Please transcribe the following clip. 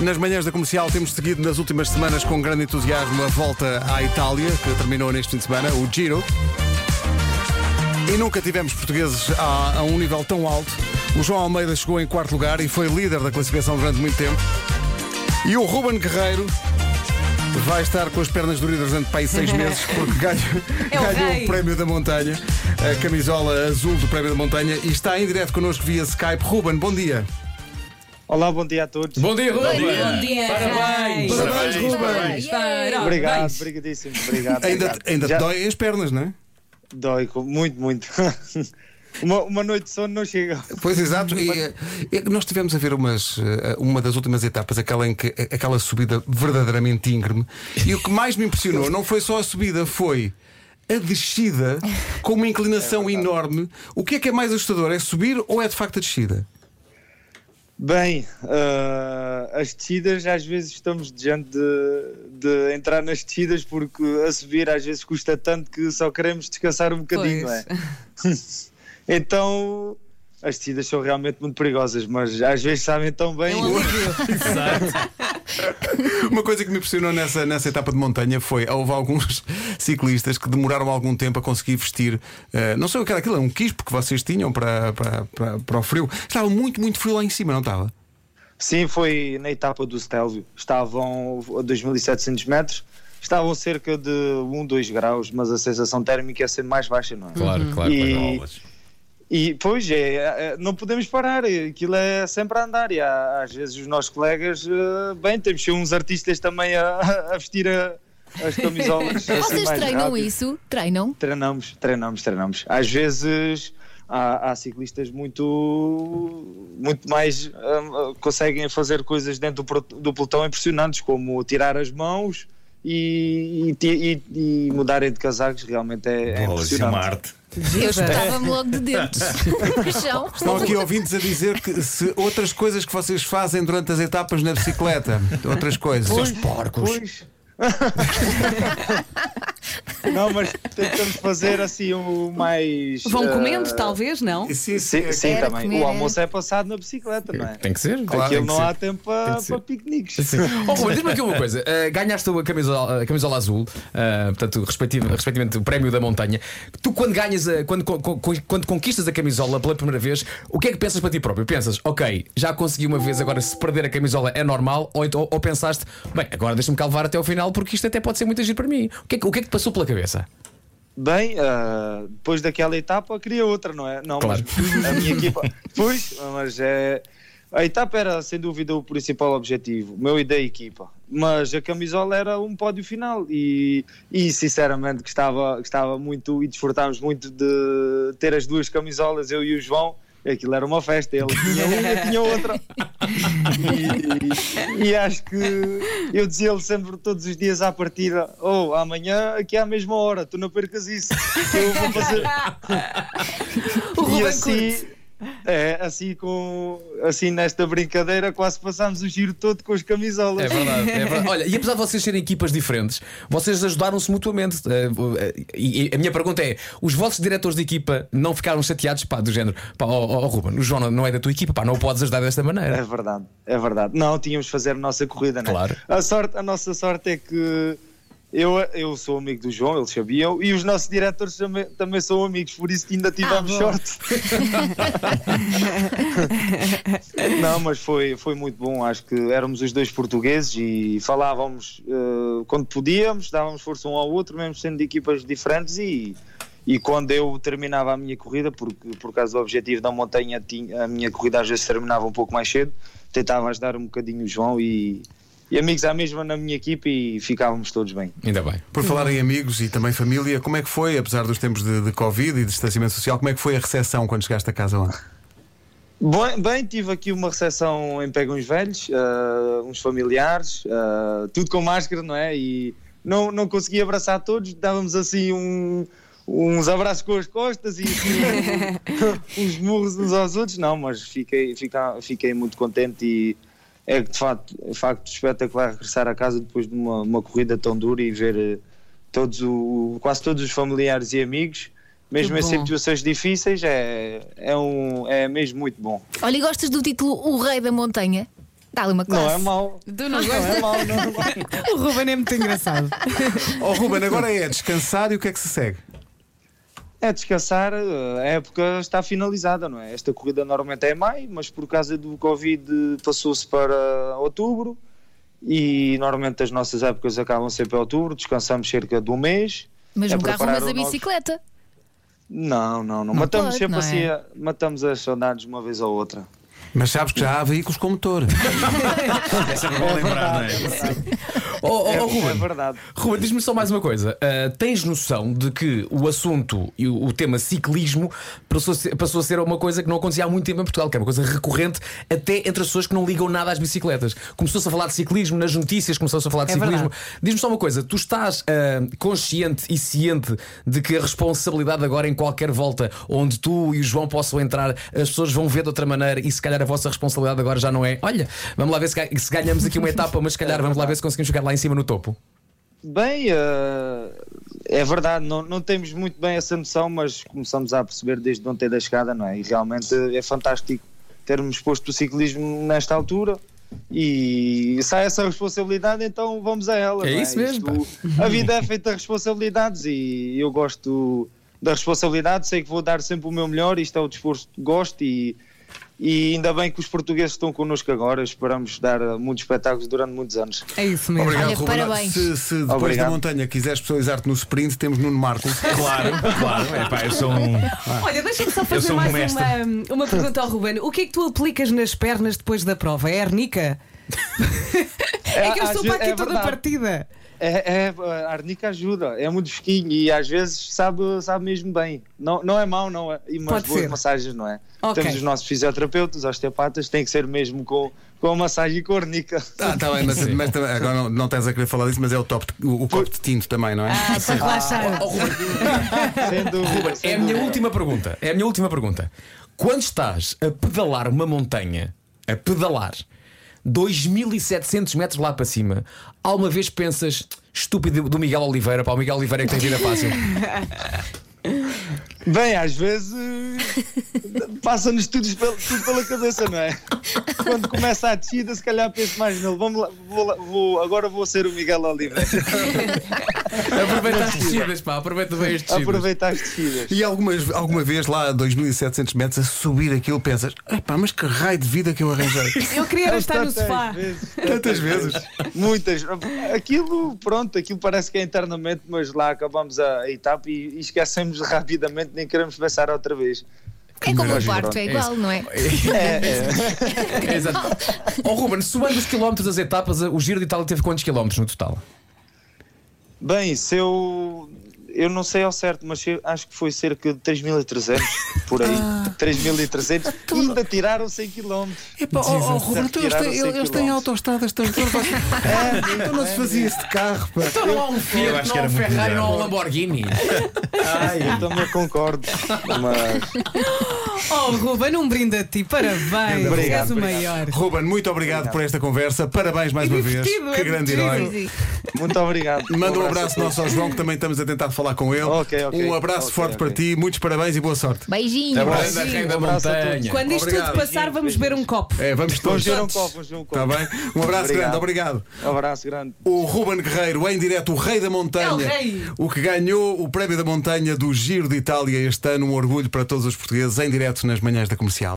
Nas manhãs da comercial temos seguido nas últimas semanas com grande entusiasmo a volta à Itália, que terminou neste fim de semana, o Giro. E nunca tivemos portugueses a, a um nível tão alto. O João Almeida chegou em quarto lugar e foi líder da classificação durante muito tempo. E o Ruben Guerreiro vai estar com as pernas doridas durante para aí seis meses porque ganhou, É o ganhou o Prémio da Montanha, a camisola azul do Prémio da Montanha e está em direto connosco via Skype. Ruben, bom dia. Olá, bom dia a todos. Bom dia, Ruben! Bom dia. Parabéns! Parabéns, Ruben. Parabéns. Obrigado, Parabéns. obrigadíssimo, obrigado. Ainda, obrigado. ainda te Já dói as pernas, não é? dói muito, muito. uma, uma noite de sono não chega. Pois exato, e, eh, e nós tivemos a ver umas, eh, uma das últimas etapas, aquela em que aquela subida verdadeiramente íngreme, e o que mais me impressionou não foi só a subida, foi a descida com uma inclinação enorme. O que é que é mais assustador? É subir ou é de facto a descida? Bem, ah, as descidas às vezes estamos diante de, de entrar nas descidas porque a subir às vezes custa tanto que só queremos descansar um bocadinho, Pois. não é? então as descidas são realmente muito perigosas, mas às vezes sabem tão bem. É um alívio. Uma coisa que me impressionou nessa, nessa etapa de montanha foi houve alguns ciclistas que demoraram algum tempo a conseguir vestir, eh, não sei o que era aquilo, era um quispo que vocês tinham para, para, para, para o frio. Estava muito, muito frio lá em cima, não estava? Sim, foi na etapa do Stelvio. Estavam a 2.700 metros, estavam cerca de 1, 2 graus, mas a sensação térmica ia ser mais baixa, não é? Claro, claro, E- claro. E pois é, é, não podemos parar, aquilo é sempre a andar. E há- às vezes os nossos colegas, eh, bem, temos uns artistas também a, a vestir a- as camisolas. assim Vocês mais treinam rápido. isso? Treinam? Treinamos, treinamos, treinamos. Às vezes há, há ciclistas muito, muito mais hum, conseguem fazer coisas dentro do, do pelotão impressionantes, como tirar as mãos e, e, e- e mudarem de casacos. Realmente é, é Bolas, isso é uma impressionante. arte. Eu estava-me logo de no chão. Estão aqui ouvintes a dizer que se outras coisas que vocês fazem durante as etapas na bicicleta, outras coisas. Pois, Pois. não, mas tentamos fazer assim o mais. Vão eh, comendo, talvez, não? Sim, Sim, sim também. comer, o almoço é passado na bicicleta, não é? Tem que ser, claro. Aquilo não ser. há tempo para, para piqueniques. Oh, diz-me aqui uma coisa: Uh, ganhaste a camisola, a camisola azul, uh, portanto, respectiv- respectivamente o prémio da montanha. Tu, quando ganhas, a- quando, quando conquistas a camisola pela primeira vez, o que é que pensas para ti próprio? Pensas, ok, já consegui uma vez, agora se perder a camisola é normal? Ou, então- ou pensaste, bem, agora deixa-me calvar até ao final porque isto até pode ser muito agir para mim? O que é, que- o que, é que te passou pela cabeça? Bem, ah, depois daquela etapa queria outra, não é? Não, Claro. mas a minha equipa. Pois, mas é. A etapa era sem dúvida o principal objetivo, o meu e da equipa. Mas a camisola era um pódio final e, e sinceramente gostava, gostava muito e desfrutámos muito de ter as duas camisolas, eu e o João. Aquilo era uma festa, ele tinha uma e tinha outra. E, e acho que eu dizia-lhe sempre, todos os dias à partida: Oh, amanhã aqui é à mesma hora, tu não percas isso. Eu vou fazer. E assim, curte. É, assim, com, assim, nesta brincadeira, quase passámos o giro todo com as camisolas. É verdade, é verdade. Olha, e apesar de vocês serem equipas diferentes, vocês ajudaram-se mutuamente. Eh, eh, E a minha pergunta é: os vossos diretores de equipa não ficaram chateados, pá, do género, pá, ó ó, Ruben, o João não- é da tua equipa, pá, não o podes ajudar desta É maneira. verdade, é verdade. Não, tínhamos de fazer a nossa corrida, não é? Claro. A, sorte, a nossa sorte é que eu, eu sou amigo do João, eles sabiam, e os nossos diretores também, também são amigos, por isso que ainda tivemos bom. sorte. não, mas foi, foi muito bom. Acho que éramos os dois portugueses e falávamos eh, quando podíamos, dávamos força um ao outro, mesmo sendo de equipas diferentes e. E quando eu terminava a minha corrida, porque por causa do objetivo da montanha, tinha, a minha corrida às vezes terminava um pouco mais cedo, tentava ajudar um bocadinho o João e, e amigos à mesma na minha equipe e ficávamos todos bem. Ainda bem. Por falar em amigos e também família, como é que foi, apesar dos tempos de, de Covid e de distanciamento social, como é que foi a recepção quando chegaste a casa ontem? Bem, bem, tive aqui uma recepção em Pegões Velhos, ah, uns familiares, ah, tudo com máscara, não é? E não, não consegui abraçar todos, dávamos assim um- uns abraços com as costas e assim, uns murros uns aos outros, não, mas fiquei, fica- fiquei muito contente e é de facto, de facto espetacular regressar a casa depois de uma, uma corrida tão dura e ver eh, todos o, quase todos os familiares e amigos. Mesmo em situações difíceis, é, é, um, é mesmo muito bom. Olha, e gostas do título O Rei da Montanha? Dá-lhe uma classe. Não é mau. Tu não Não é mau, não é mau. O Ruben é muito engraçado. Ó Ruben, agora é descansar e o que é que se segue? É descansar, a época está finalizada, não é? Esta corrida normalmente é em maio, mas por causa do Covid passou-se para outubro e normalmente as nossas épocas acabam sempre em outubro, descansamos cerca de um mês. Mas É nunca preparar arrumas a bicicleta. Não, não, não. Matamos pode, sempre não assim, é? matamos as saudades uma vez ou outra. Mas sabes que já há veículos com motor. É sempre bom lembrar, não é? Oh, oh, É, oh, é Ruben, verdade. Ruben, diz-me só mais uma coisa. Ah, tens noção de que o assunto e o, o tema ciclismo passou a, ser, passou a ser uma coisa que não acontecia há muito tempo em Portugal, que é uma coisa recorrente até entre as pessoas que não ligam nada às bicicletas. Começou-se a falar de ciclismo nas notícias, começou-se a falar de É ciclismo. Diz-me só uma coisa: tu estás ah, consciente e ciente de que a responsabilidade agora em qualquer volta onde tu e o João possam entrar, as pessoas vão ver de outra maneira e se calhar a vossa responsabilidade agora já não é. Olha, vamos lá ver se, se ganhamos aqui uma etapa, mas se calhar vamos lá ver se conseguimos chegar lá em cima no topo. Bem, eh, é verdade, não, não temos muito bem essa noção, mas começamos a perceber desde ontem da chegada, não é? E realmente é fantástico termos posto o ciclismo nesta altura e sai essa responsabilidade, então vamos a ela. É não isso mesmo, Isto- a vida é feita de responsabilidades e eu gosto da responsabilidade, sei que vou dar sempre o meu melhor, isto é o desporto que gosto e, e ainda bem que os portugueses estão connosco agora, esperamos dar eh, muitos espetáculos durante muitos anos. É isso mesmo. Obrigado, Olha, Ruben. parabéns. Se, se depois Obrigado. da montanha quiseres especializar-te no sprint, temos Nuno Marco. Claro, claro. É pá, eu sou um. Olha, deixa-me só fazer um mais mestre. uma, uma pergunta ao Ruben. O que é que tu aplicas nas pernas depois da prova? É arnica? É que eu estou para aqui é toda verdade. partida. É, é, a arnica ajuda, é muito fresquinho e às vezes sabe, sabe mesmo bem. Não, não é mau, não é? E umas Pode boas ser. massagens, não é? Ok. Temos os nossos fisioterapeutas, osteopatas, tem que ser mesmo com, com a massagem e com a arnica. Ah, tá bem, mas, mas agora não, não estás a querer falar disso, mas é o, top, o, o copo de tinto também, não é? Ah, para relaxar. Oh, Ruben, Sem dúvida. sem É a minha dúvida. última pergunta. É a minha última pergunta. Quando estás a pedalar uma montanha, a pedalar 2700 metros lá para cima, alguma vez pensas estúpido do Miguel Oliveira? Para o Miguel Oliveira é que tem vida fácil. Bem, às vezes passa-nos tudo, tudo pela cabeça, não é? Quando começa a descida, se calhar penso mais nele. Vamos lá, vou lá- vou- agora vou ser o Miguel Oliveira. Aproveita as descidas, pá, aproveita bem as descidas. Aproveitar as descidas. E algumas, alguma vez lá a 2700 metros a subir aquilo pensas, epá, mas que raio de vida que eu arranjei. Eu queria era estar no Tantas sofá. vezes. Tantas vezes. Muitas. Aquilo, pronto, aquilo parece que é internamente, mas lá acabamos a, a etapa e, e esquecemos rapidamente, nem queremos pensar outra vez. É como o parto, é igual, não é? É, é. Exato. Oh, Ruben, somando os quilómetros das etapas, o Giro de Itália teve quantos quilómetros no total? Bem, se eu. Eu não sei ao certo, mas eu acho que foi cerca de 3.300 por aí. 3.300 e ainda tiraram 100 km. Epá, oh, oh, Ruben, então eles têm, Retiraram 100 eles têm autostradas, estão É, então não se fazia isso de carro. Pá. Então não há um Fiat, acho não que há um Ferrari, não há um Lamborghini. eu também concordo. Mas Oh, Ruben, um brinde a ti. Parabéns. Obrigado, És o obrigado. maior. Ruben, muito obrigado por esta conversa. Parabéns mais E uma vez. Que é grande herói. Muito obrigado. Manda um abraço nosso ao João, que também estamos a tentar falar com ele. Ok, ok. Um abraço Ok, forte para ti, muitos parabéns e boa sorte. Beijinho. Abraço. Rei da Um abraço a todos. montanha. Quando isto Obrigado. tudo passar, vamos beber um copo. É, vamos todos. Vamos ver um copo, vamos ver um copo. Está bem? Um abraço Obrigado. grande, obrigado. Um abraço grande. O Ruben Guerreiro, em direto, o rei da montanha. É o rei. O que ganhou o prémio da montanha do Giro de Itália este ano. Um orgulho para todos os portugueses, em direto nas manhãs da comercial.